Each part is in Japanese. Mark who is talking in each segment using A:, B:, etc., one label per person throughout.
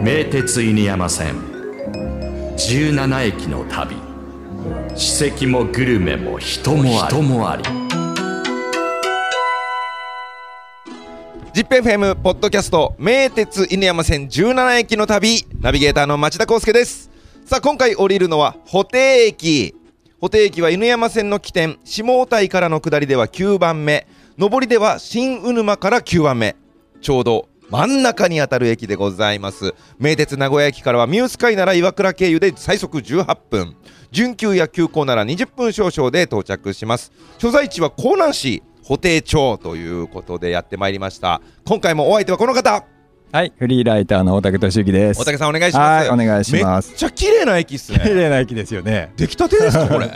A: 名鉄犬山線。17駅の旅。史跡もグルメも人もあり。人もあり。
B: ジップ FM ポッドキャスト名鉄犬山線17駅の旅。ナビゲーターの町田康介です。さあ今回降りるのは布袋駅。布袋駅は犬山線の起点下台からの下りでは9番目。上りでは新鵜沼から9番目。ちょうど真ん中にあたる駅でございます。名鉄名古屋駅からはミュースカイなら岩倉経由で最速18分。準急や急行なら20分少々で到着します。所在地は江南市布袋町ということでやってまいりました。今回もお相手はこの方。
C: はい、フリーライターの大竹俊之です。
B: 大竹さんお願いします。
C: はい、お願いします。
B: めっ。ちゃ綺麗な駅っす
C: 綺
B: ね
C: 麗な駅ですよね。
B: 出来たてですかこれ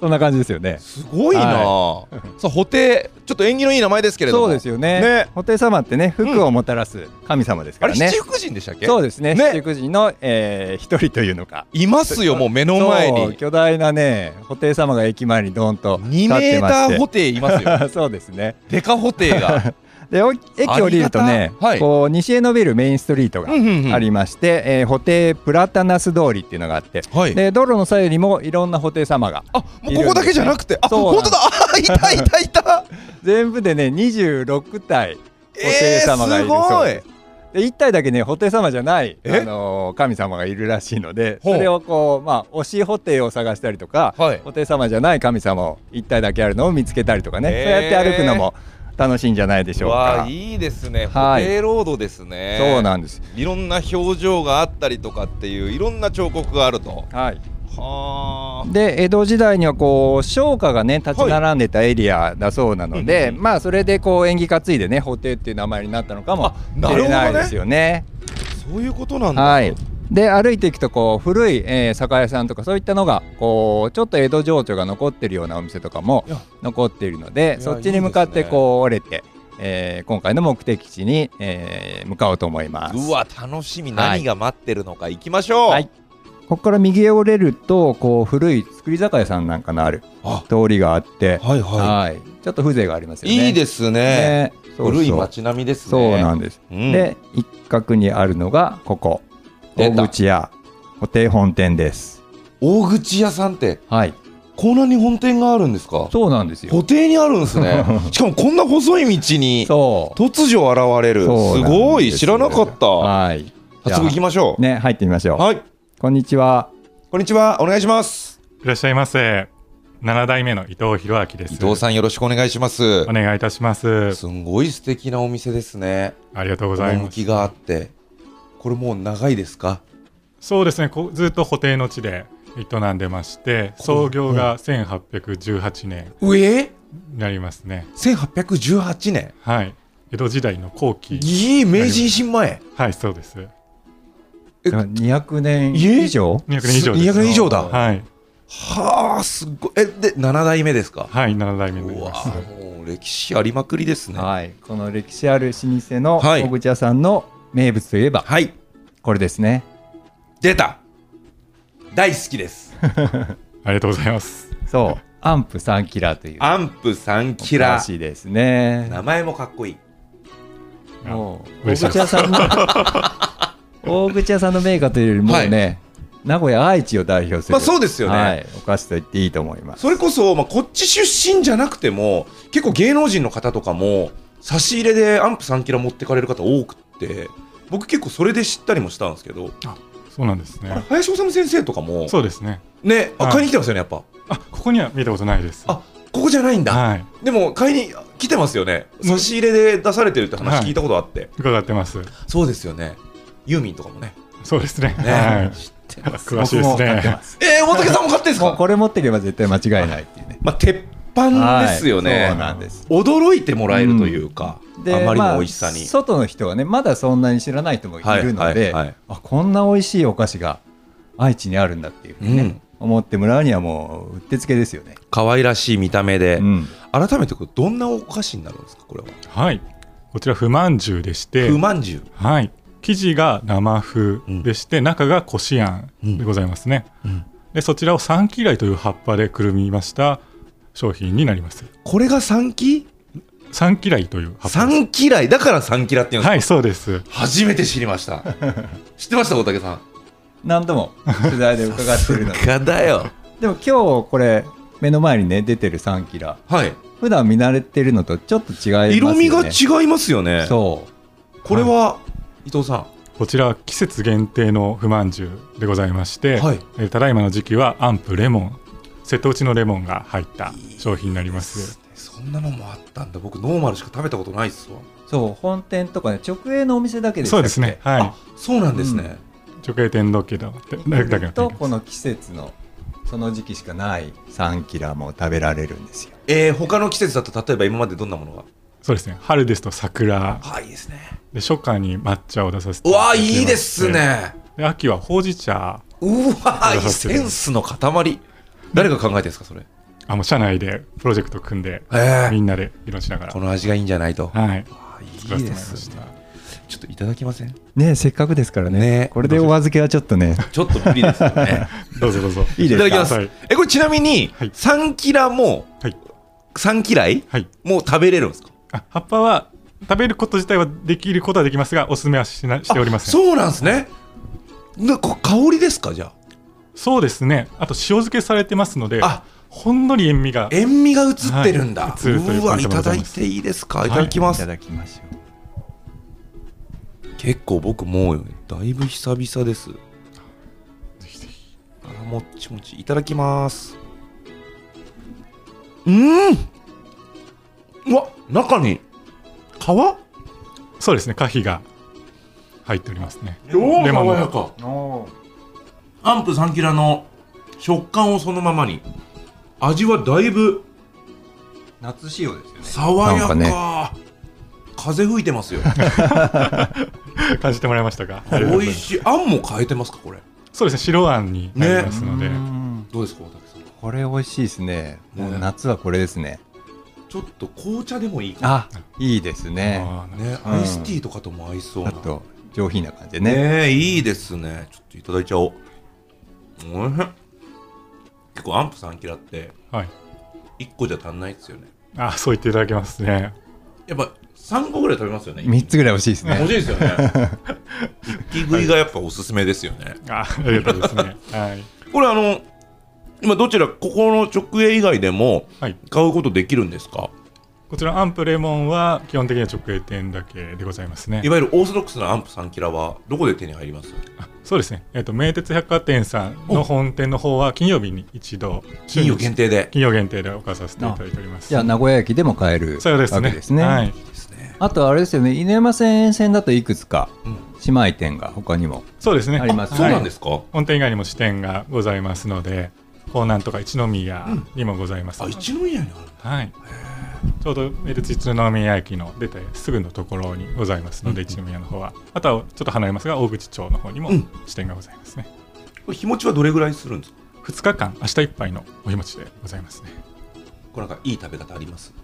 C: そんな感じですよね。
B: すごいなあ さあ布袋ちょっと縁起のいい名前ですけれども
C: そうですよね。
B: ね
C: 布袋様ってね、福をもたらす神様ですからね
B: あれ七。福神でしたっけ？
C: そうですね。
B: ね
C: 七福神の、えー、一人というのか。
B: いますよもう目の前に
C: 巨大なね、布袋様が駅前にドーンと立
B: 2メータ
C: ってまして。
B: ー布袋いますよ
C: そうですね。
B: デカ布袋が
C: で、お駅降りると
B: あ
C: ね
B: はい、
C: こう西へ伸びるメインストリートが
B: うんうんうん。
C: ありまして、えー、布袋プラタナス通りっていうのがあって、
B: はい。
C: で道路の左右にもいろんな布袋様が
B: あもうここだけじゃなくてあ
C: そう
B: 本当だ。あ いたいたいた。
C: 全部でね26体布
B: え
C: 袋様がいるそうです。で1体だけね布袋様じゃない、
B: え？
C: あのー神様がいるらしいのでそれをこうまあ推し布袋を探したりとか、
B: はい。
C: 布袋様じゃない神様を1体だけあるのを見つけたりとかね、そうやって歩くのも楽しいんじゃないでしょうか。
B: いいですね布
C: はい
B: 袋ロードですね
C: そうなんです。
B: いろんな表情があったりとかっていういろんな彫刻があると
C: はい。
B: はあ
C: で江戸時代にはこう商家がね立ち並んでたエリアだそうなので、
B: うんうん
C: まあそれでこう縁起担いでね布袋っていう名前になったのかも
B: あなるほどね
C: しれないですよね。
B: そういうことなんだ
C: はい。で歩いていくとこう古い、えー酒屋さんとかそういったのがこうちょっと江戸情緒が残ってるようなお店とかも残っているので
B: や
C: そっちに向かってこう折れて、えー今回の目的地に、えー向かおうと思います。
B: うわ楽しみ。何が待ってるのか行きましょう、
C: はい。ここから右へ折れるとこう古い造り酒屋さんなんかのある
B: あ。
C: 通りがあって、
B: はいは
C: はい。ちょっと風情がありますよ
B: い
C: ね。
B: いですね。
C: ね。
B: 古い街並みですね。
C: そうなんです。
B: うん。
C: で一角にあるのがここ大口屋布袋本店です。
B: 大口屋さんって
C: はい
B: コーナーに本店があるんですか？
C: そうなんですよ。
B: 布袋にあるんですね しかもこんな細い道に。突如現れるすごい知らなかった
C: はい。
B: 早速行きましょう、
C: ね、入ってみましょう。
B: はい
C: こんにちは。
B: こんにちはお願いします
D: いらっしゃいませ。7代目の伊藤博明です。
B: 伊藤さんよろしくお願いします
D: お願いいたします。
B: すんごい素敵なお店ですね
D: ありがとうございます。
B: 趣があってこれもう長いですか？
D: そうですね。こうずっと布袋の地で営んでまして、創業が1818年
B: 上？
D: になりますね。
B: 1818年？
D: はい。江戸時代の後期。
B: いい明治維新前？
D: はい、そうです。
B: え
C: 200年
B: え？
C: 以上
D: ？200年以上です。
B: 200年以上だ
D: はい。
B: はあすっごいえで7代目ですか？
D: はい、7代目にな
B: うわ
D: ります。
B: もう歴史ありまくりですね
C: はい。この歴史ある老舗の
B: はい
C: 大口屋さんの名物といえば、
B: はい
C: これですね。
B: 出た大好きです
D: ありがとうございます。
C: そう。アンプ3キラーという。
B: アンプ3キラ
C: らしいですね。
B: 名前もかっこいい
C: もう大口屋さんの 大口屋さんのメーカーというよりもうね、名古屋愛知を代表する、
B: まあそうですよね
C: はい、お菓子と言っていいと思います。
B: それこそ、まあ、こっち出身じゃなくても結構芸能人の方とかも差し入れでアンプ3キラ持ってかれる方多くって僕結構それで知ったりもしたんですけど、
D: そうなんですね。
B: 林修先生とかも
D: そうですね。
B: ねあ
D: はい
B: 買いに来てますよねやっぱ
D: あ、ここには見たことないです。
B: あここじゃないんだ、
D: はい。
B: でも買いに来てますよね差し入れで出されてるって話聞いたことあって、
D: 伺ってます。
B: そうですよねユーミンとかもね
D: そうですね。
B: ね、
D: はい。
B: 知ってます
D: 詳しいですね
B: えー、大竹さんも買ってんすか？
C: これ持っていけば絶対間違いないっていうね。
B: まあ鉄板ですよね、
C: はいそうなんです。
B: 驚いてもらえるというか、
C: で
B: あまりの美味しさに、
C: まあ外の人はねまだそんなに知らない人もいるので、
B: はいはいはい。
C: あこんな美味しいお菓子が愛知にあるんだっていうふうにね、
B: うん。
C: 思ってもらうにはもううってつけですよね。
B: 可愛らしい見た目で、
C: うん。
B: 改めてこれどんなお菓子になるんですかこれは？
D: はい。こちら不満重でして、
B: 不満じゅう
D: はい。生地が生風でして、中がこしあん
B: うん。
D: でございますね。
B: うん。
D: でそちらを三キライという葉っぱでくるみました商品になります。
B: これが三期？
D: 三嫌いという
B: 三嫌い？だから三嫌いって言うんですか、
D: はいそうです。
B: 初めて知りました。知ってました大竹さん？
C: 何度も取材で伺ってるので。
B: がだよ。
C: でも今日これ目の前にね出てる3キラ
B: はい。
C: 普段見慣れてるのとちょっと違いますよね。
B: 色味が違いますよね。
C: そう。
B: これは、伊藤さ
D: こちらは季節限定の不満汁でございまして、
B: はい。
D: えーただいまの時期はアンプレモン瀬戸内のレモンが入った商品になります。
B: そんなのもあったんだ。僕ノーマルしか食べたことないっすわ。
C: そう本店とかね直営のお店だけで
D: そうですね。は
B: あそうなんですね、
D: い直営店だけど。だけの
C: とこの季節のその時期しかない3キラも食べられるんですよ。
B: えー、他の季節だと例えば今までどんなものが？
D: そうですね。春ですと桜。
B: あいいですね。
D: で初夏に抹茶を出させて
B: うわいいですね。
D: で秋はほうじ茶
B: うわセンスの塊。誰が考えてるんですかそれ？
D: あもう社内でプロジェクト組んで
B: え
D: みんなで議論しながら。
B: この味がいいんじゃないと。
D: はい。い
B: いいで
D: ます
B: ちょっといただきません？
C: ねせっかくですからね。
B: ね。
C: これでお預けはちょっとね。
B: ちょっと無理ですよね。
D: どうぞどうぞ。
C: いいですか？
B: いただきます、
D: はい。
B: えこれちなみに、
D: はい。
B: 三キラも
D: はい。
B: 三嫌い
D: はい。
B: もう食べれるんですか？
D: あ葉っぱは食べること自体はできることはできますがおすすめはしなしておりません。そう
B: そうなんですね。なこ香りですかじゃ
D: ですね。あと塩漬けされてますので
B: あ
D: ほんのり塩味が。
B: あ塩味が映ってるんだ、
D: はい。う
B: うわいただいていいですか？い。ただきます、
C: いただきましょ
B: 結構僕もうだいぶ久々です。
D: ぜひぜひ。
B: あもっちもち。いただきます。うーん！うわ中に皮？
D: そうですね。果皮が入っておりますね。
B: 超
D: レモンの。
B: 爽やか。アンプ3キラの食感をそのままに味はだいぶ
C: 夏仕様ですよね。
B: 爽やか。
C: なんか
B: 風吹いてますよ。
D: 感じてもらいましたか？
B: 美味しい。あんも変えてますかこれ？
D: そうですね白あんになりますので、
C: うん
B: どうですか大竹さん
C: これ美味しいですね。もう
B: ね
C: 夏はこれですね。
B: ちょっと紅茶でもいいか
C: あいいですね。
B: ね
C: うん。
B: アイスティーとかとも合いそうな。
C: あと上品な感じでね。
B: ねえいいですね。ちょっといただいちゃおう。おいしい結構アンプ3キラって
D: はい。
B: 1個じゃ足んないですよね。
D: あそう言っていただけますね。
B: やっぱ3個ぐらい食べますよね
C: 3つぐらい欲しいですね。
B: 欲しいですよね。一気食いがやっぱおすすめですよね。
D: あありがとうですね。はい。
B: これあの今どちらここの直営以外でも
D: はい。
B: 買うことできるんですか？
D: こちらアンプレモンは基本的には直営店だけでございますね。
B: いわゆるオーソドックスなアンプ3キラはどこで手に入ります？
D: あそうですね、えっと名鉄百貨店さんの本店の方は金曜日に一度
B: 金曜限定で。
D: 金曜限定で置かさせていただいております。
C: じゃあ名古屋駅でも買える
D: そうですね。
C: わけですね。
D: はい。
C: あとあれですよね。犬山線沿線だといくつか
B: うん
C: 姉妹店が他にも
D: そうですね。
C: あります
B: そうなんですすか
D: 本店以外にも支店がございますので港南とか一宮にもございます、
B: あ一宮にある
D: はい。ちょうど名鉄一宮駅の出てすぐのところにございますので、一宮の方は。あとはちょっと離れますが大口町の方にも
B: うん。
D: 支店がございますね、
B: これ日持ちはどれぐらいするんですか
D: ？2日間明日いっぱいのお日持ちでございますね。
B: これなんかいい食べ方あります？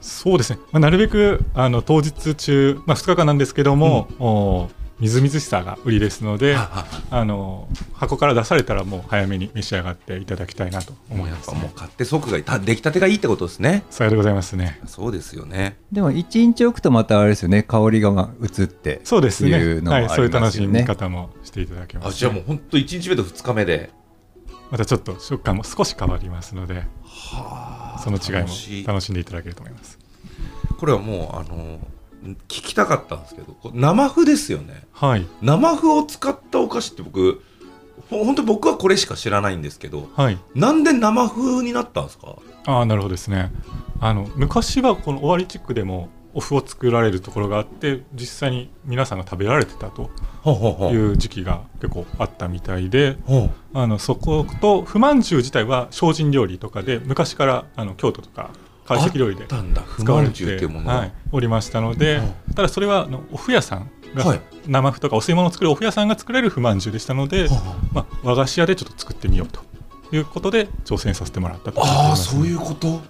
D: そうですね、まあ、なるべくあの当日中、まあ、2日間なんですけども、おみずみずしさが売りですので、あの箱から出されたらもう早めに召し上がっていただきたいなと思います、
B: やっぱもう
D: ね。
B: 買って即がた出来たてがいいってことですね
D: さようでございますね。
B: そうですよね
C: でも1日置くとまたあれですよね香りが移って
D: そうですね。
C: いうのもあり
D: はい、そういう楽しみ方もしていただけます、
B: あじゃあもう本当1日目と2日目で
D: またちょっと食感も少し変わりますので、
B: はあ
D: その違いも楽しんでいただけると思います。
B: これはもうあの聞きたかったんですけど生麩ですよね。
D: はい、
B: 生麩を使ったお菓子って僕ほ本当僕はこれしか知らないんですけど
D: はい。
B: なんで生麩になったんですか？
D: ああ、なるほどですね。あの昔はこの尾張地区でもお麩を作られるところがあって、実際に皆さんが食べられてたという時期が結構あったみたいで、あのそこと不満重自体は精進料理とかで昔からあの京都とか懐石料理で使われ
B: ていうものが、
D: はい、おりましたので、
B: う
D: ただそれはあのお麩屋さんが、
B: はい。
D: 生麩とかお吸い物を作るお麩屋さんが作れる不満重でしたので、
B: はあ。
D: まあ、和菓子屋でちょっと作ってみようということで挑戦させてもらったと
B: ああそういうこと？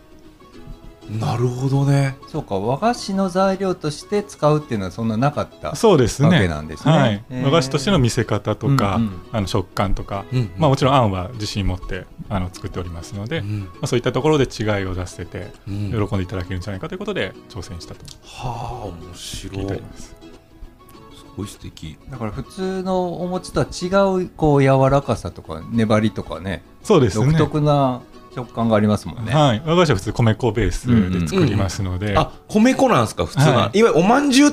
B: なるほどね。
C: そうか和菓子の材料として使うっていうのはそんななかった
D: そうです
C: わけ
D: ね
C: なんですね。
D: はい。
C: へー。
D: 和菓子としての見せ方とか、
C: うんうん。
D: あの食感とか、
B: うん
D: まあ、もちろんあんは自信持ってあの作っておりますので、ま
B: うん。
D: あ、そういったところで違いを出せて
B: うん。
D: 喜んでいただけるんじゃないかということで挑戦したと。
B: はあ面白
D: 聞い。す
B: ごい素敵。
C: だから普通のお餅とは違うこう柔らかさとか粘りとかね
D: そうですね。
C: 独特な食感がありますもんね。
D: はい、和菓子は普通米粉ベースで作りますので、
B: あ米粉なんですか普通な、
D: はい。
B: い、わゆるおまんじゅうっ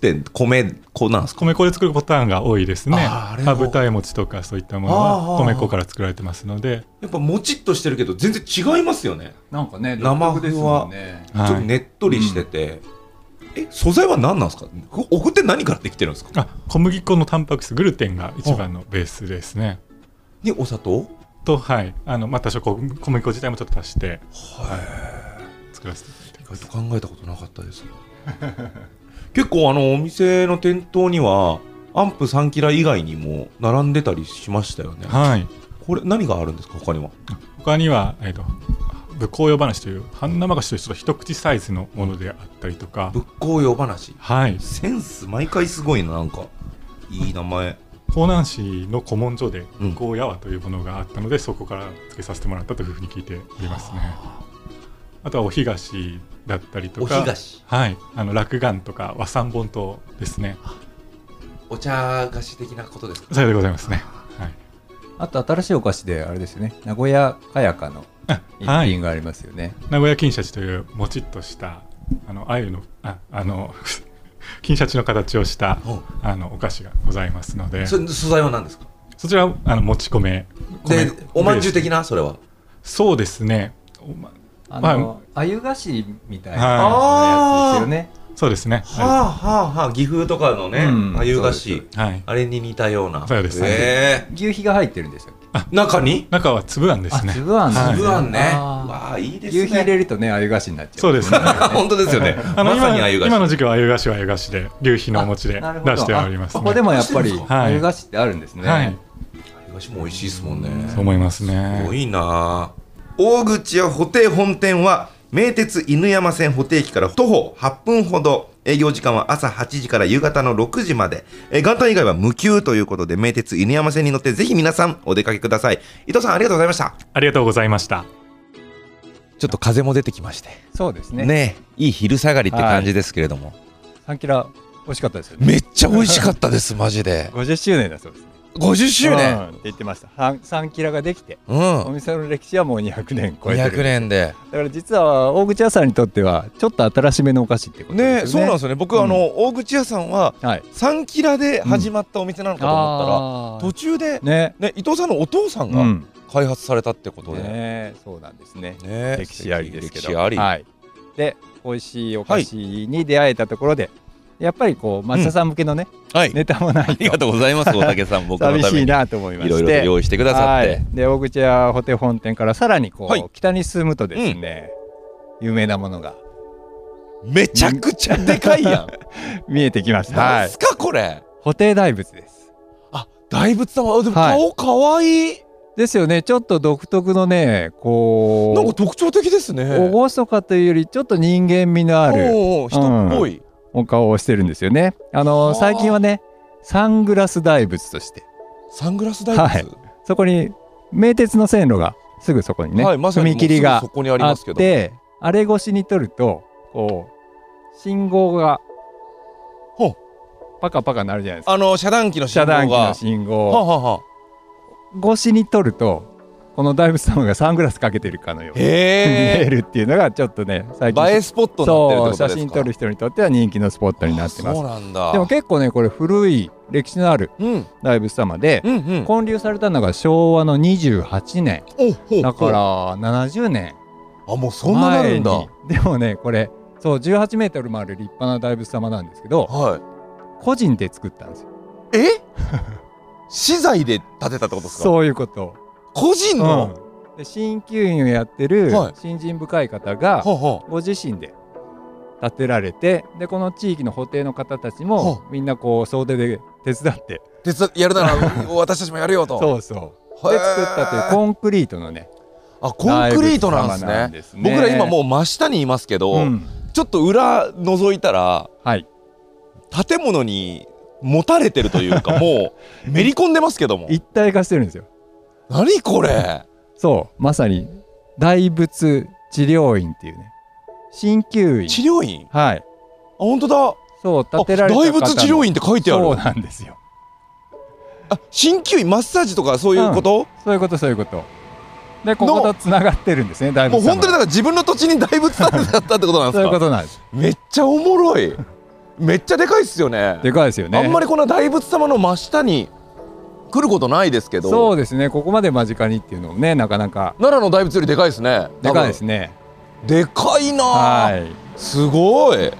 B: て米粉なんですか？
D: 米粉で作るパターンが多いですね。
B: あーあれも。
D: 羽二重餅とかそういったものは米粉から作られてますので。
B: やっぱもちっとしてるけど全然違いますよね、
C: なんかね
B: 生
C: 独特ですもんね。
D: はい
B: ちょっとねっとりしてて、え素材は何なんですか？お麩って何からできてるんですか？
D: あ小麦粉のタンパク質グルテンが一番のベースですね。
B: にお砂糖？
D: とはい。あのまた小小麦粉自体もちょっと足して作らせていただいて
B: 意外と考えたことなかったです。結構あのお店の店頭にはアンプ3キラ以外にも並んでたりしましたよね。
D: はい。
B: これ何があるんですか他には？
D: 他には、えー、と武甲用話という半生菓子というちょっと一口サイズのものであったりとか。
B: 仏光用話。
D: はい。
B: センス毎回すごいななんか。いい名前
D: 江南市の古文書で
B: うん。
D: 武甲屋和というものがあったので、そこから付けさせてもらったというふうに聞いておりますね。あとはお干菓子だったりとかはい。あの落雁とか和三本糖ですね。
B: お茶菓子的なことですか？
D: さようでございますね。はい。
C: あと新しいお菓子であれですよね。名古屋かやかの
D: あ
C: 一
D: はい。
C: 品がありますよね。
D: 名古屋金シャチというもちっとしたあの鮎のああの金シャチの形をした
B: う。ん
D: あのお菓子がございますので。
B: 素材は何ですか？
D: そちらはあのもち米
B: で
D: 米
B: おまんじゅう的な？それは。
D: そうですね。おま
C: あの、あゆ菓子みたいな
B: はい
C: やつですよね。
D: そうですね
B: はあはあはあ。岐阜とかのね
C: うん。
B: あゆ菓子。あれに似たような。
D: そうです。
B: え
C: 牛皮が入ってるんでしたっけ
B: え中に？
D: 中は粒あんですね。
C: あ粒あん
D: はい。
B: 粒あんね。わあいいですね。
C: 牛皮入れるとねあゆ菓子になっちゃう。
D: そうです。ね
B: 本当ですよね。
D: あの
B: まさあゆ菓子。
D: 今の時期はあゆ菓子はあゆ菓子で牛皮のお餅で出しておりますね。
C: あここでもやっぱりあゆ菓子ってあるんですね。
D: はい。
B: あゆ菓子も美味しいですもんね。
D: そう思います
B: すご
D: ね
B: いな。大口屋布袋本店は名鉄犬山線布袋駅から徒歩8分ほど営業時間は朝8時から夕方の6時まで、えー元旦以外は無休ということで名鉄犬山線に乗ってぜひ皆さんお出かけください。伊藤さんありがとうございました。
D: ありがとうございました。
B: ちょっと風も出てきまして。
C: そうですね。
B: ねいい昼下がりって感じですけれども、
C: 三キラ美味しかったですよね。
B: めっちゃ美味しかったですマジで。
C: 50周年だそうです。ね。
B: 50周
C: うん
B: 年
C: って言ってました。三三キラができて、
B: うん
C: お店の歴史はもう200年超えてる。
B: 200年で
C: だから実は大口屋さんにとってはちょっと新しめのお菓子ってこと
B: ね
C: ですよね。
B: そうなんですよね僕、
C: うん
B: あの大口屋さんは
C: はい。
B: 3キラで始まったお店なのかと思ったら、
C: あ
B: 途中で、
C: ーね。
B: ね、伊藤さんのお父さんが
C: うん。
B: 開発されたってことで、
C: ねそうなんですね。
B: ね
C: 歴史ありですけど。
B: 歴史あり、
C: はい。で美味しいお菓子に出会えたところで、やっぱりこう松田さん向けのね、
B: はい。
C: ネタもない
B: ありがとうございます大竹さん僕のために。
C: 寂しいなと思いまして。
B: いろいろと用意してくださって、
C: はい、で大口屋ホテ本店からさらにこう、
B: はい。
C: 北に進むとですね、有名なものが。
B: めちゃくちゃでかいやん。
C: 見えてきました。はい。
B: なんす。かこれ。
C: 布袋大仏です。
B: あ大仏様。あでも
C: はい。
B: 顔かわいい、
C: ですよね。ちょっと独特のね、こう
B: なんか特徴的ですね。
C: 厳かというよりちょっと人間味のある。
B: おうおう人っぽい、
C: お顔をしてるんですよね。あ
B: は
C: の
B: あ。
C: 最近はね、サングラス大仏として、
B: サングラス大仏、
C: はい。そこに名鉄の線路がすぐそこにね、
B: はいまさに
C: 踏切が
B: あ
C: っ
B: ますけど
C: て、あれ越しに撮ると、こう信号がパカパカなるじゃないですか。
B: あの遮断機の信号が。
C: 遮断機の信
B: は
C: 号
B: あはあはあ。
C: 越しに撮ると、この大仏様がサングラスかけてるかのように見
B: へえ
C: えるっていうのがちょっとね、最近
B: 映えスポット
C: 写真撮る人にとっては人気のスポットになってます。
B: なんだ。
C: でも結構ねこれ古い歴史のある
B: うん。
C: 大仏様で、
B: うんうん。
C: 建立されたのが昭和の28年。だから70年。
B: あもうそんななる
C: 前
B: んだ。
C: に。でもねこれそう18メートルもある立派な大仏様なんですけど
B: はい。
C: 個人で作ったんですよ。
B: え？資材で建てたってことですか？
C: そういうこと、
B: 個人の、
C: うん、で鍼灸院をやってる
B: はい。
C: 信心深い方がご自身で建てられてでこの地域の布袋の方たち
B: は
C: もみんなこう総出で手伝って。
B: 手伝やるなら 私たちもやるよと。
C: そうそう。で作ったというコンクリートのね
B: あコンクリートなんですね。
C: ね。
B: 僕ら今もう真下にいますけど、
C: うん。
B: ちょっと裏覗いたら
C: はい。
B: 建物に持たれてるというかもう めり込んでますけども。
C: 一体化してるんですよ
B: 何これ？
C: そうまさに大仏治療院っていうね。鍼灸院。
B: 治療院？あ
C: はい。
B: 本当だ。
C: そう
B: あ
C: 建てられた
B: 大仏治療院って書いてあ
C: そう
B: る
C: なんですよ。
B: あ鍼灸院マッサージとかそういうこと、
C: そういうことそういうこと。でこことつながってるんですね大
B: もう本当にだから自分の土地に大仏さんだったってことなんです
C: そういうこ
B: か
C: となんです。
B: めっちゃおもろい。めっちゃでかいっすよね。
C: でかいですよね。
B: あんまりこの大仏様の真下に来ることないですけど。
C: そうですね。ここまで間近にっていうのもねなかなか。
B: 奈良の大仏よりでかいですね。
C: でかいですね。
B: でかいな。あ
C: はい。
B: すごい。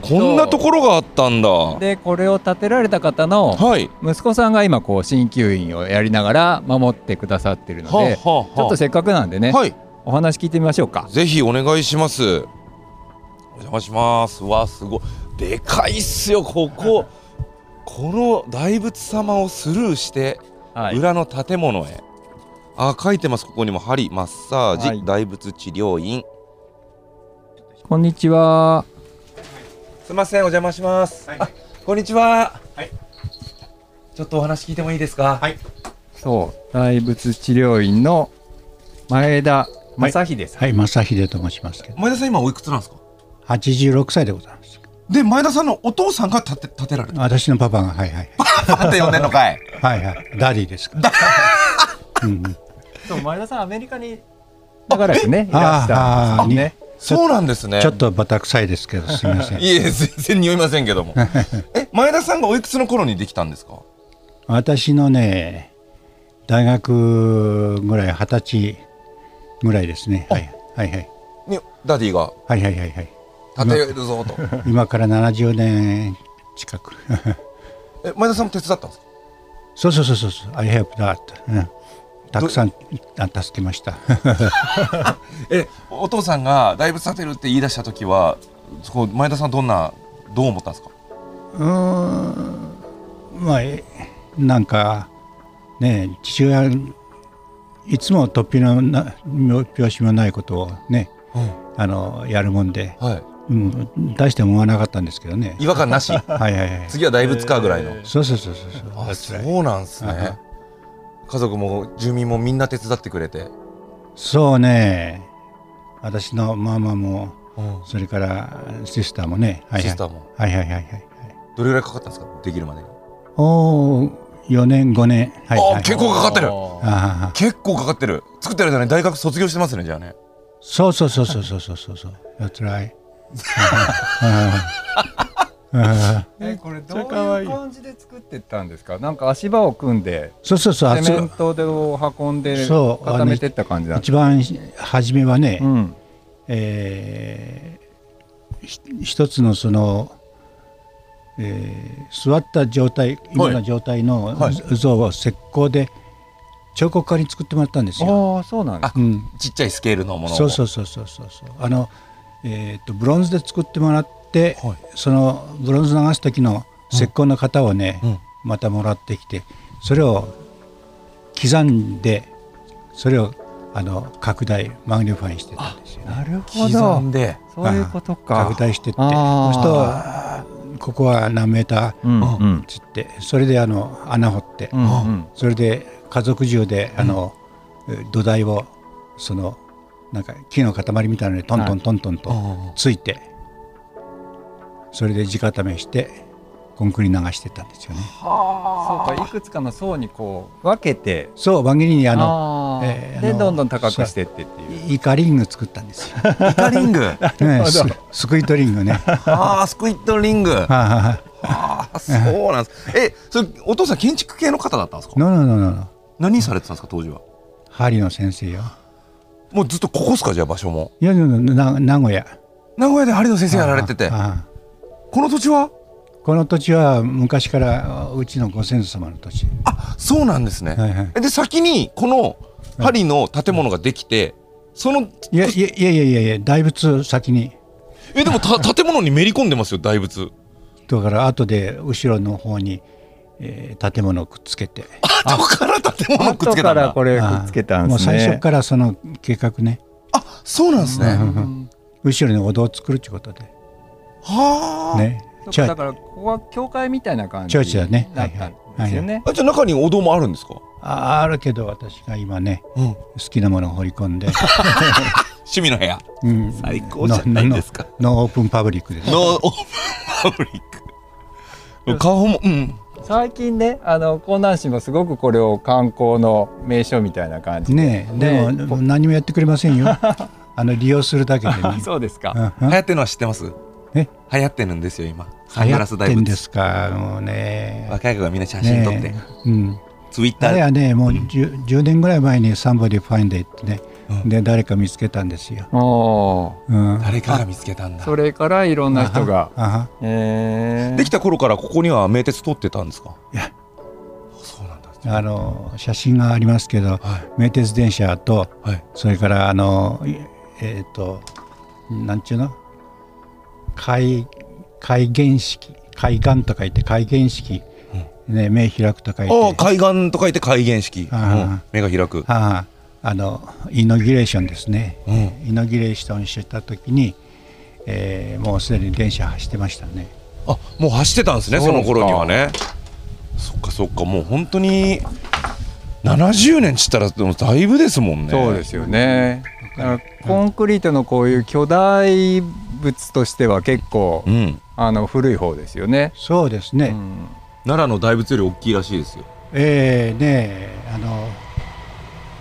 B: こんなところがあったんだ。は
C: でこれを建てられた方の
B: い。
C: 息子さんが今こう鍼灸院をやりながら守ってくださってるので、
B: はあはあはあ。
C: ちょっとせっかくなんでね、
B: はい。
C: お話聞いてみましょうか。
B: ぜひお願いします。お邪魔します。わすごい。でかいっすよこここの大仏様をスルーして
C: はい。
B: 裏の建物へ、あ書いてます。ここにも針。マッサージ、
C: はい。
B: 大仏治療院。
C: こんにちは。
B: すみません。お邪魔します、あこんにちは。ちょっとお話聞いてもいいですか？はい。
C: そう。大仏治療院の前田正秀さん、
E: はい、正秀と申しますけど、
B: 前田さん今おいくつなんですか
E: 86歳でございます。
B: で前田さんのお父さんが建て建てられた
E: 私のパパが、はいはい。
B: パって呼んでんのかい
E: はいはい。 daddy ですか ら。うんうん、
C: そう前田さんアメリカにだからですねい
E: あ
C: らっしゃるんですね
B: そうなんですね
E: ちょっとバタ臭いですけど、すみません。
B: いえ全然匂いませんけどもえ前田さんがおいくつの頃にできたんですか？
E: 私のね、大学ぐらい、二十歳ぐらいですね。はいはいはい。
B: に daddy が
E: はいはいはいはい。
B: 建てるぞと。
E: 今から70年近く。
B: え前田さんも手伝ったんですか？
E: そうそうそうそうそう。I help that、うん。たくさんあ助けました。
B: えお父さんが大仏建てるって言い出した時はそこ前田さんどんなどう思ったんですか？
E: うーん。まあえなんかね父親いつも突飛のな拍子もないことをね、あのやるもんで、
B: はい
E: うん、大して思わなかったんですけどね。
B: 違和感なし？
E: はいはいはい。
B: 次は大仏かぐらいの、
E: そうそうそうそうそう。
B: あそうなんですね。家族も住民もみんな手伝ってくれて、
E: そうね。私のママも
B: うん。
E: それからシスターもね、はいはい、
B: シスターも。
E: はいはいはいはいはい。
B: どれぐらいかかったんですか？できるまでに、
E: おー4年5年。はいはい
B: あ結構かかってる。結構かかってる。作ってる間に大学卒業してますねじゃあね。
E: そうそうそうそうそうそうそう。そう That's right
C: えこれどういう感じで作ってったんですか？なんか足場を組んで
E: そうそうそうあそ
C: セメントでを運んで
E: そう
C: 固めてった感じなんです
E: 一番初めはね、
C: うん。
E: えーひ一つのその、えー座った状態今の状態の
B: はい。
E: 像を石膏で彫刻家に作ってもらったんですよ。
C: ああそうなんです
E: うん、
B: ちっちゃいスケールのものを。
E: そうそうそうそうそうそう。あの、えー、とブロンズで作ってもらって、
B: はい。
E: そのブロンズ流す時の石膏の型をね、
B: うん。
E: またもらってきてそれを刻んでそれをあの拡大 magnify してたんですよね。
C: なるほ
B: 刻
C: ど
B: んで。
C: そういうことか。
E: 拡大してって。そうするとここは何メータ
C: うんう
E: ー
C: ん。
E: つってそれであの穴掘って、
C: うんうん。
E: それで家族中であの、土台をそのなんか木の塊みたいなのにトントントントンとついて、それで直溜めしてコンクリ流してたんですよね。
C: そうかいくつかの層にこう分けて。
E: そう輪切りにあの
C: あ
E: えーあの
C: どんどん高くしてってっていう。
E: イカリング作ったんですよ。
B: イカリング？
E: ね、ススクイートリングね。
B: ああスクイットリング
E: はあはあ
B: そうなんです。えそれお父さん建築系の方だったんですか？何されてたんですか当時は？
E: 針の先生よ。
B: もうずっとここっすかじゃあ場所も？
E: いやいやな名古屋。
B: 名古屋で針の先生やられてて。この土地は？
E: この土地は昔からうちのご先祖様の土地。
B: あそうなんですね、
E: はいはい。
B: えで先にこの針の建物ができてその
E: いやいやいやいやいや大仏先に。
B: えでもた建物にめり込んでますよ大仏。
E: だから後で後ろの方に、えー建物をくっつけて。
B: あ 後から建物くっつ
C: 後
B: けた
C: からこれくっつけたんですね。
E: もう最初からその計画ね、
B: あそうなんですね、
E: うんうん後ろにお堂を作るってことで。
B: はあ、
E: ね。
C: だからここは教会みたいな感じ
E: チョーチだね。
C: だったんですよね。
B: あじゃあ中にお堂もあるんですか、
E: ああるけど私が今ね
B: うん、
E: 好きなものを掘り込んで、
B: 趣味の部屋。
E: うん、
B: 最高じゃないですか。
E: ノノノーオープンパブリックです。
B: のオープンパブリック。顔もうん
C: 最近ねあの江南市もすごくこれを観光の名所みたいな感じで。
E: ねえでも
C: ね
E: もう何もやってくれませんよ。あの利用するだけでね。
C: そうですか、
E: うん？
B: 流行ってるのは知ってます？
E: え？
B: 流行ってるんですよ今。サン
E: 流行
B: グラス大仏
E: ってんですか？もうね。
B: 若い子がみんな写真撮って、
E: ねえ。うん。
B: ツイッター。
E: あれはねもう 10, 10年ぐらい前に「Somebody Find It ね」
B: うん
E: で誰か見つけたんですよ、うん、
B: 誰かが見つけたんだ？
C: それからいろんな人が。
B: できた頃からここには名鉄通ってたんですか？
E: いや。
B: そうなんだ。
E: あの写真がありますけど
B: はい。
E: 名鉄電車と
B: はい。
E: それからあのいえっ、となんちゅうの？海海原式海岸と書いて海原式、ね、目開くと書いて。
B: ああ海岸と書いて海原式、
E: あ
B: うん。目が開く、
E: あああのイノギュレーションですね、
B: うん。
E: イノギュレーションした時に、えーもうすでに電車走ってましたね。
B: あもう走ってたんですね
C: そ
B: の頃にはね。そっかそっか。もう本当に70年っつったらでもだいぶですもんね。
C: そうですよね。だからコンクリートのこういう巨大物としては結構
B: うん。
C: あの古い方ですよね。
E: そうですね、
C: うん。
B: 奈良の大仏より大きいらしいですよ。
E: えーねあの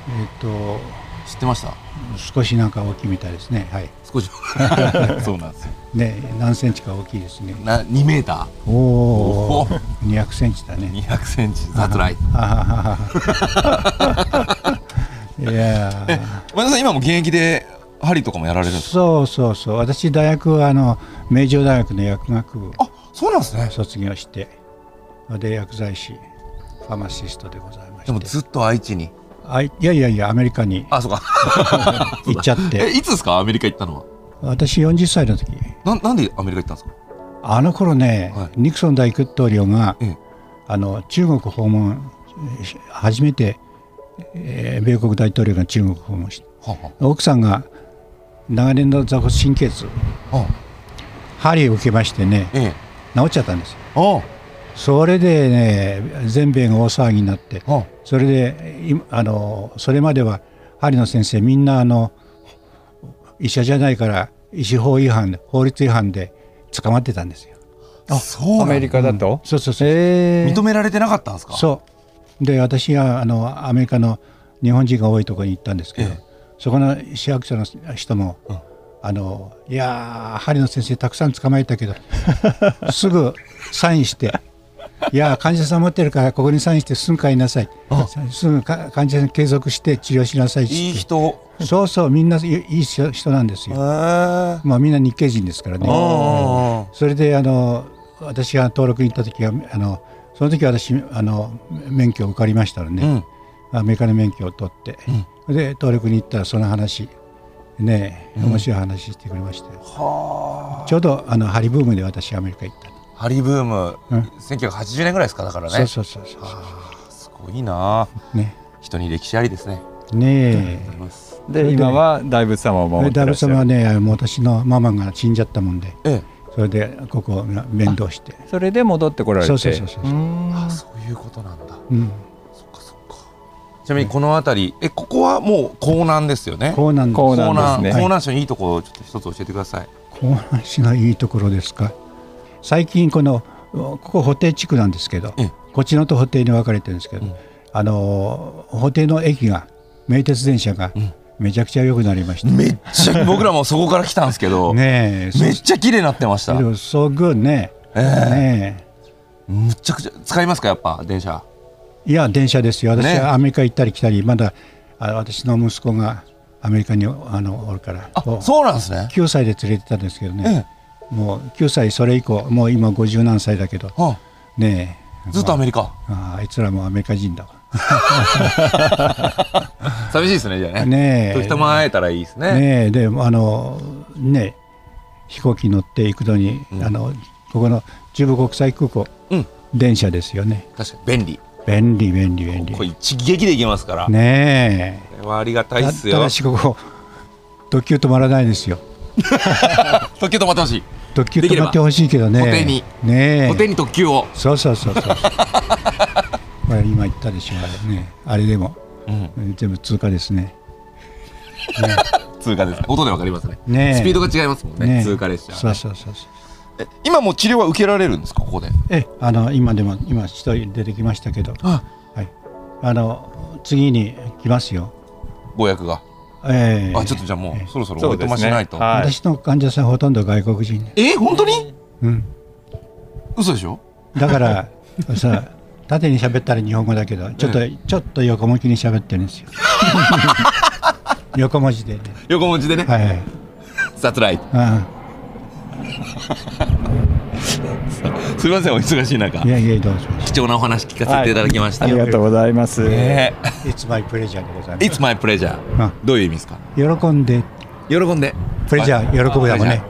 E: えっ、と
B: 知ってました？
E: 少しなんか大きいみたいですね。はい。
B: 少し。そうなんですよ。
E: ね何センチか大きいですね。
B: な2メータ
E: おお
B: お
E: 200センチだ
B: ー
E: ね
B: 200センチ。雑来
E: あはは。は いやー。
B: 前田さん今も現役で針とかもやられるんですか？
E: そうそうそう。私大学はあの名城大学の薬学部。
B: あそうなんですね。
E: 卒業して。で薬剤師ファマシストでございまして。
B: でもずっと愛知に
E: あいいやいやいやアメリカに
B: あそうか。
E: 行っちゃっ
B: え
E: て
B: いつですか？アメリカ行ったのは？
E: 私40歳の時。
B: なんなんでアメリカ行ったんですか？
E: あの頃ね、
B: はい。
E: ニクソン大統領が、
B: ええ。
E: あの中国訪問し初めて、えー米国大統領が中国訪問して
B: は
E: 奥さんが長年の座骨神経痛。
B: あ。はあ
E: 針を受けましてね
B: ええ。
E: 治っちゃったんです。よ
B: あ
E: それでね全米が大騒ぎになって
B: あ
E: それでいあのそれまでは針の先生みんなあの医者じゃないから医師法違反で法律違反で捕まってたんですよ。
B: あそう
C: アメリカだと、
E: そうそうそう。
C: えー。
B: 認められてなかったんですか？
E: そう。で私はあのアメリカの日本人が多いところに行ったんですけど、
B: ええ。
E: そこの市役所の人も、
B: うん。
E: あのいやー針の先生たくさん捕まえたけどすぐサインして「いやー患者さん持ってるからここにサインしてすぐ帰りなさい」すぐか患者さん継続して治療しなさいって。
B: いい人。
E: そうそうみんないい人人なんですよ、
B: あ
E: まあ、みんな日系人ですからね。
B: あ
E: それであの私が登録に行った時はあのその時私あの免許を受かりましたのね、
B: うん。
E: アメリカの免許を取って、で登録に行ったらその話。ね面白い話してくれましたよ、
B: は
E: ちょうどあのハリブームで私アメリカ行った
B: ハリブーム
E: うん。
B: 1980年ぐらいですかだからね。
E: そうそうそうそう。
B: すごいな。
E: ね。
B: 人に歴史ありですね。
E: ね
B: あります。
C: で今は大仏様を
E: え
C: 守ってらっしゃる。
E: 様はねもう私のママが死んじゃったもんで。
B: え
E: それでここが面倒して。
C: それで戻ってこられて。
E: そうそうそうそう
B: あそういうことなんだ。
E: うん。
B: そっかそっか。ちなみにこの辺りえここはもう江南ですよね。江
C: なんですね。
B: 南江南市のいいところをちょっと一つ教えてください。
E: 江南市のいいところですか最近このここ布袋地区なんですけど
B: ええ。
E: こっちのと布袋に分かれてるんですけど、
B: うん。
E: あの布袋の駅が名鉄電車が
B: うん。
E: めちゃくちゃ良くなりました、
B: めっちゃ 僕らもそこから来たんですけど
E: ねえ
B: めっちゃ綺麗になってました。
E: そうそうグッね
B: え。
E: ね
B: むちゃくちゃ使いますかやっぱ電車。
E: えいや電車ですよ。私
B: ね
E: はアメリカ行ったり来たりまだあ私の息子がアメリカにあのおるから。
B: そうなんですね。
E: 9歳で連れてったんですけど
B: え
E: ね、もう9歳それ以降もう今50何歳だけど。
B: えは
E: ねえ。
B: あずっとアメリカ。
E: ああいつらもアメリカ人だわ。
B: 寂しいですねじゃあね。
E: ねえ。
B: 時たま会えたらいいですね。
E: ねえ。であのね飛行機乗って行くのに、
B: うん。
E: あのここの中部国際空港
B: うん。
E: 電車ですよね。
B: 確かに便利。
E: 便利便利便利。
B: これ一撃でいけますから、
E: ね
B: これはありがた
E: え
B: いっすよ。
E: ただしここ特急止まらないですよ。
B: 特急止まってほしい
E: 特急止まってほしいけどね。
B: できれば。補填に
E: ねえ
B: 固定に特急を、
E: そうそうそうそうこれ 今言ったでしょあれね。あれでも。
B: うん、
E: 全部通過ですね。
B: 通過です。音でわかりますね。
E: ねえ。
B: スピードが違いますもんね。
E: ねえ。
B: 通過列車。
E: そうそうそうそう。
B: え今もう治療は受けられるんですかここで？
E: えあの今でも今一人出てきましたけど。
B: あ。
E: はい。あの次に来ますよ。
B: ご役が
E: ええ。
B: あちょっとじゃあもうそろそろおいと。
C: そうですね。
B: ましないと、
C: はい。
E: 私の患者さんほとんど外国人。で
B: え本当に？
E: うん。
B: 嘘でしょ？
E: だからさ縦に喋ったら日本語だけどちょっと、ちょっと横向きに喋ってるんですよ。横文字でね。
B: 横文字でね、
E: はいはい。
B: サツライ
E: あ
B: すみませんお忙しい中。
E: あいやいやどうぞ。
B: 貴重なお話聞かせていただきました、
C: ありがとうございます。
B: ね。
E: It's my pleasure でござい
B: え
E: ま
B: It's my pleasure
E: あ。
B: どういう意味ですか？
E: す喜んで。
B: 喜んで。
E: プレジャー喜ぶだもんね。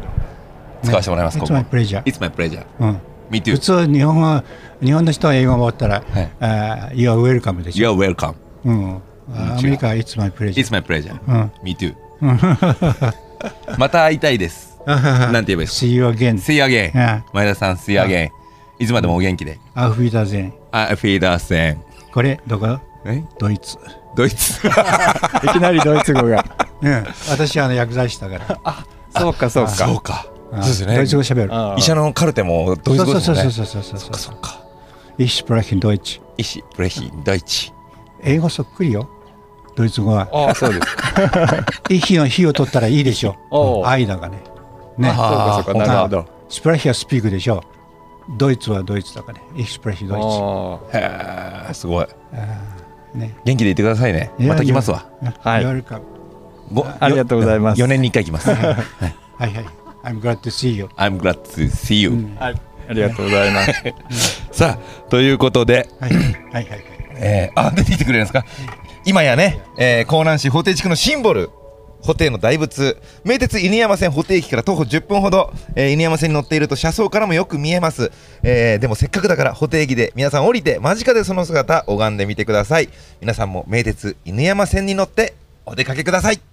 B: 使わせてもらいます、こ
E: It's
B: こ
E: my pleasure
B: It's my pleasure
E: うん、
B: Me
E: 普
B: too
E: 通日本語日本の人は英語を持ったら、
B: はい。
E: あー You are welcome でし
B: You
E: ょ、
B: are welcome
E: うん、あアメリカは It's my pleasure
B: It's my pleasure
E: うん。
B: Me too また会いたいですなんて言えばいいですか
E: ？See you again
B: See you again
E: あ
B: 前田さん See you again いつまでもお元気で？
E: アフビダゼン
B: あフィーダーセン
E: これどこ？
B: え？
E: ドイツ、
B: ドイツ？
C: いきなりドイツ語が。
E: うん、私はあの薬剤師だから。
C: そうかそうか。
B: そうか。
E: あ
B: そうですね。
E: ドイツ語喋る。
C: あー
B: 医者のカルテもドイツ語ですもんね。
E: そうそうそうそうそう
B: そっかそっか。
E: Ich spreche Deutsch
B: 医師プレヒドイツ。
E: 英語そっくりよ。ドイツ語は。
C: ああそうですか。
E: 息の火を取ったらいいでしょ。愛だがねね。
C: そうかそうかなるほど。
E: スプラヒはスピークでしょドイツはドイツだからね。Ich spreche Deutsch
C: あ
B: へえすごい。
E: ね。
B: 元気でいてくださいね。また来ますわ。
C: はい。ありがとうございます。
B: 4年に1回来ます。
E: はい。はい I'm glad to see you
B: I'm glad to see you
C: あはい。ありがとうございます。
B: さあということで。
E: はい。はいはいはい。
B: えー、あ出てきてくれるんですか？今やね、えー、江南市法定地区のシンボル布袋の大仏。名鉄犬山線布袋駅から徒歩10分ほど、えー犬山線に乗っていると車窓からもよく見えます、えーでもせっかくだから布袋駅で皆さん降りて間近でその姿拝んでみてください。皆さんも名鉄犬山線に乗ってお出かけください。